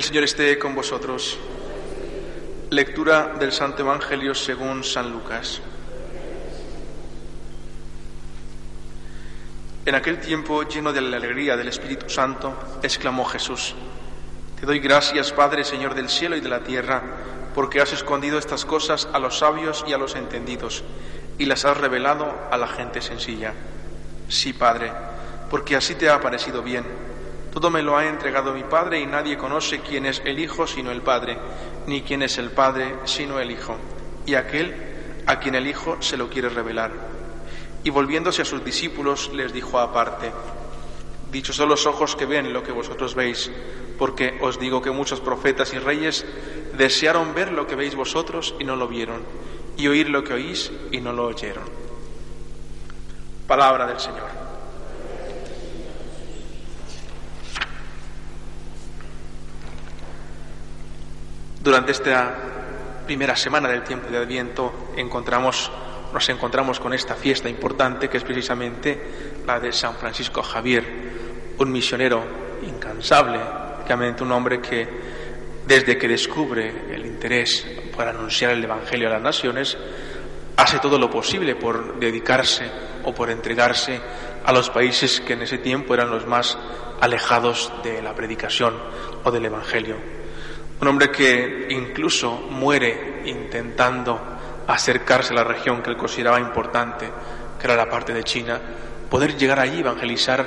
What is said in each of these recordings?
El Señor esté con vosotros. Lectura del Santo Evangelio según San Lucas. En aquel tiempo, lleno de la alegría del Espíritu Santo, exclamó Jesús, Te doy gracias, Padre, Señor del cielo y de la tierra, porque has escondido estas cosas a los sabios y a los entendidos, y las has revelado a la gente sencilla. Sí, Padre, porque así te ha parecido bien. Todo me lo ha entregado mi Padre y nadie conoce quién es el Hijo sino el Padre, ni quién es el Padre sino el Hijo, y aquel a quien el Hijo se lo quiere revelar. Y volviéndose a sus discípulos les dijo aparte, Dichos son los ojos que ven lo que vosotros veis, porque os digo que muchos profetas y reyes desearon ver lo que veis vosotros y no lo vieron, y oír lo que oís y no lo oyeron. Palabra del Señor. Durante esta primera semana del tiempo de Adviento nos encontramos con esta fiesta importante que es precisamente la de San Francisco Javier, un misionero incansable, prácticamente un hombre que desde que descubre el interés por anunciar el Evangelio a las naciones, hace todo lo posible por dedicarse o por entregarse a los países que en ese tiempo eran los más alejados de la predicación o del Evangelio. Un hombre que incluso muere intentando acercarse a la región que él consideraba importante, que era la parte de China, poder llegar allí evangelizar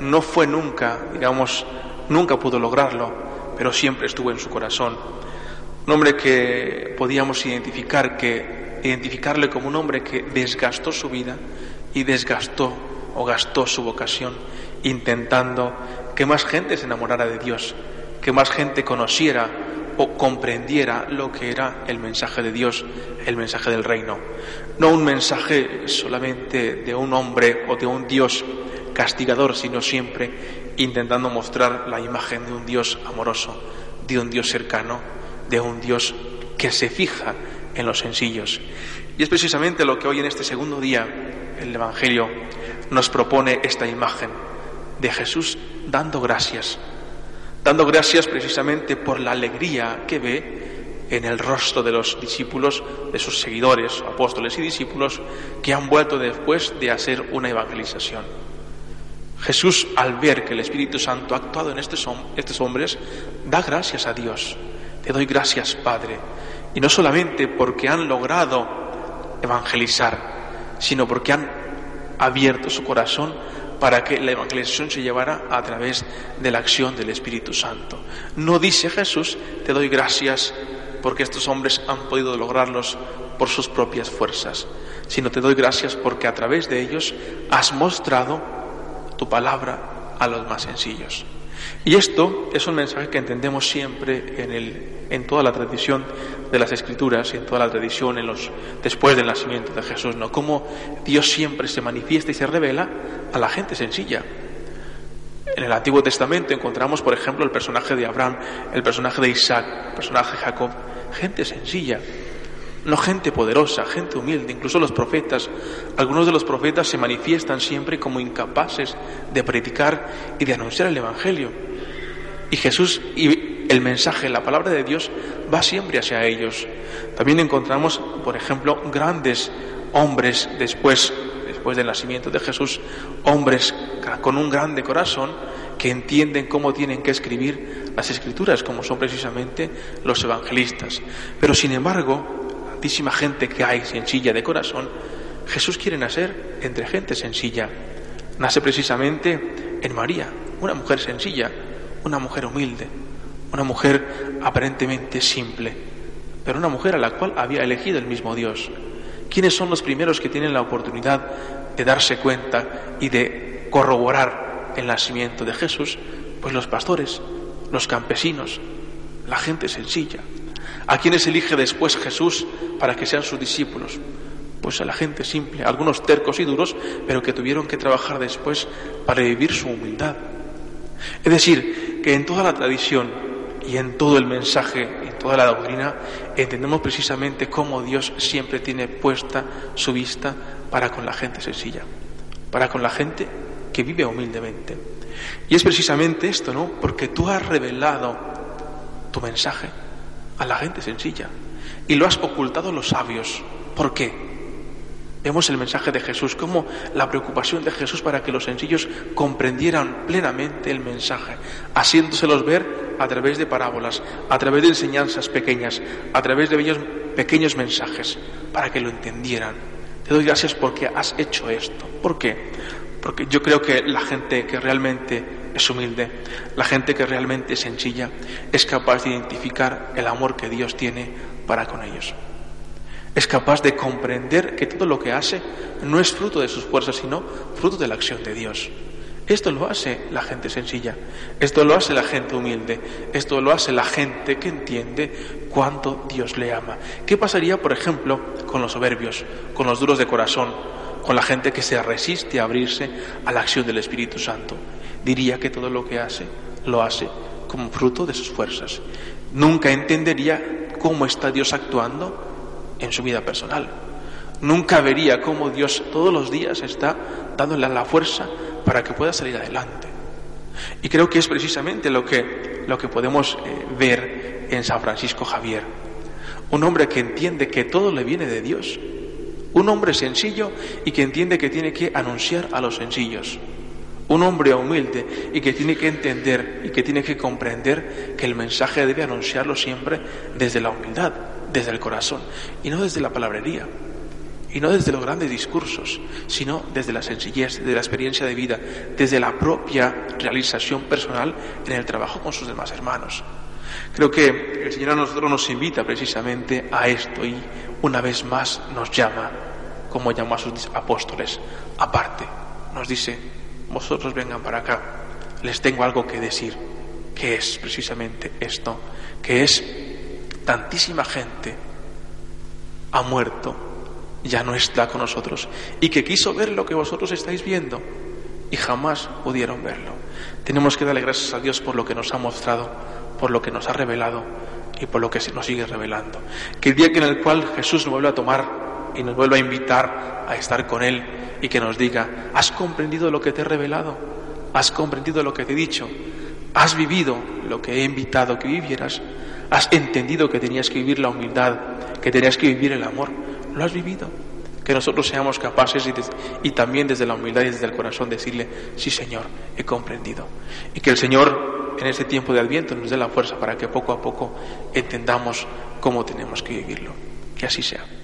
no fue nunca, digamos, nunca pudo lograrlo, pero siempre estuvo en su corazón. Un hombre que podíamos identificar que identificarle como un hombre que desgastó su vida y desgastó o gastó su vocación intentando que más gente se enamorara de Dios, que más gente conociera o comprendiera lo que era el mensaje de Dios, el mensaje del reino. No un mensaje solamente de un hombre o de un Dios castigador, sino siempre intentando mostrar la imagen de un Dios amoroso, de un Dios cercano, de un Dios que se fija en los sencillos. Y es precisamente lo que hoy en este segundo día el Evangelio nos propone esta imagen de Jesús dando gracias dando gracias precisamente por la alegría que ve en el rostro de los discípulos, de sus seguidores, apóstoles y discípulos, que han vuelto después de hacer una evangelización. Jesús, al ver que el Espíritu Santo ha actuado en estos, estos hombres, da gracias a Dios. Te doy gracias, Padre. Y no solamente porque han logrado evangelizar, sino porque han abierto su corazón para que la evangelización se llevara a través de la acción del Espíritu Santo. No dice Jesús, te doy gracias porque estos hombres han podido lograrlos por sus propias fuerzas, sino te doy gracias porque a través de ellos has mostrado tu palabra a los más sencillos. Y esto es un mensaje que entendemos siempre en, el, en toda la tradición de las Escrituras, en toda la tradición en los, después del nacimiento de Jesús, ¿no? Cómo Dios siempre se manifiesta y se revela a la gente sencilla. En el Antiguo Testamento encontramos, por ejemplo, el personaje de Abraham, el personaje de Isaac, el personaje de Jacob, gente sencilla, no gente poderosa, gente humilde, incluso los profetas. Algunos de los profetas se manifiestan siempre como incapaces de predicar y de anunciar el Evangelio. Y Jesús el mensaje, la palabra de Dios va siempre hacia ellos. También encontramos, por ejemplo, grandes hombres después, después del nacimiento de Jesús, hombres con un grande corazón que entienden cómo tienen que escribir las escrituras, como son precisamente los evangelistas. Pero sin embargo, tantísima gente que hay sencilla de corazón, Jesús quiere nacer entre gente sencilla. Nace precisamente en María, una mujer sencilla, una mujer humilde, una mujer aparentemente simple, pero una mujer a la cual había elegido el mismo Dios. ¿Quiénes son los primeros que tienen la oportunidad de darse cuenta y de corroborar el nacimiento de Jesús? Pues los pastores, los campesinos, la gente sencilla, ¿A quiénes elige después Jesús para que sean sus discípulos? Pues a la gente simple, algunos tercos y duros, pero que tuvieron que trabajar después para vivir su humildad. Es decir, que en toda la tradición y en todo el mensaje, en toda la doctrina, entendemos precisamente cómo Dios siempre tiene puesta su vista para con la gente sencilla, para con la gente que vive humildemente. Y es precisamente esto, ¿no? Porque tú has revelado tu mensaje a la gente sencilla y lo has ocultado a los sabios. ¿Por qué? Vemos el mensaje de Jesús, como la preocupación de Jesús para que los sencillos comprendieran plenamente el mensaje, haciéndoselos ver a través de parábolas, a través de enseñanzas pequeñas, a través de pequeños mensajes, para que lo entendieran. Te doy gracias porque has hecho esto. ¿Por qué? Porque yo creo que la gente que realmente es humilde, la gente que realmente es sencilla, es capaz de identificar el amor que Dios tiene para con ellos. Es capaz de comprender que todo lo que hace no es fruto de sus fuerzas, sino fruto de la acción de Dios. Esto lo hace la gente sencilla, esto lo hace la gente humilde, esto lo hace la gente que entiende cuánto Dios le ama. ¿Qué pasaría, por ejemplo, con los soberbios, con los duros de corazón, con la gente que se resiste a abrirse a la acción del Espíritu Santo? Diría que todo lo que hace lo hace como fruto de sus fuerzas. Nunca entendería cómo está Dios actuando en su vida personal. Nunca vería cómo Dios todos los días está dándole la fuerza para que pueda salir adelante. Y creo que es precisamente lo que, lo que podemos eh, ver en San Francisco Javier. Un hombre que entiende que todo le viene de Dios. Un hombre sencillo y que entiende que tiene que anunciar a los sencillos. Un hombre humilde y que tiene que entender y que tiene que comprender que el mensaje debe anunciarlo siempre desde la humildad, desde el corazón y no desde la palabrería. Y no desde los grandes discursos, sino desde la sencillez, desde la experiencia de vida, desde la propia realización personal en el trabajo con sus demás hermanos. Creo que el Señor a nosotros nos invita precisamente a esto y una vez más nos llama, como llamó a sus apóstoles, aparte. Nos dice, vosotros vengan para acá, les tengo algo que decir, que es precisamente esto, que es tantísima gente ha muerto ya no está con nosotros y que quiso ver lo que vosotros estáis viendo y jamás pudieron verlo. Tenemos que darle gracias a Dios por lo que nos ha mostrado, por lo que nos ha revelado y por lo que nos sigue revelando. Que el día en el cual Jesús nos vuelva a tomar y nos vuelva a invitar a estar con Él y que nos diga, ¿has comprendido lo que te he revelado? ¿Has comprendido lo que te he dicho? ¿Has vivido lo que he invitado que vivieras? ¿Has entendido que tenías que vivir la humildad, que tenías que vivir el amor? Lo has vivido. Que nosotros seamos capaces y, también desde la humildad y desde el corazón decirle, sí Señor, he comprendido. Y que el Señor en este tiempo de Adviento nos dé la fuerza para que poco a poco entendamos cómo tenemos que vivirlo. Que así sea.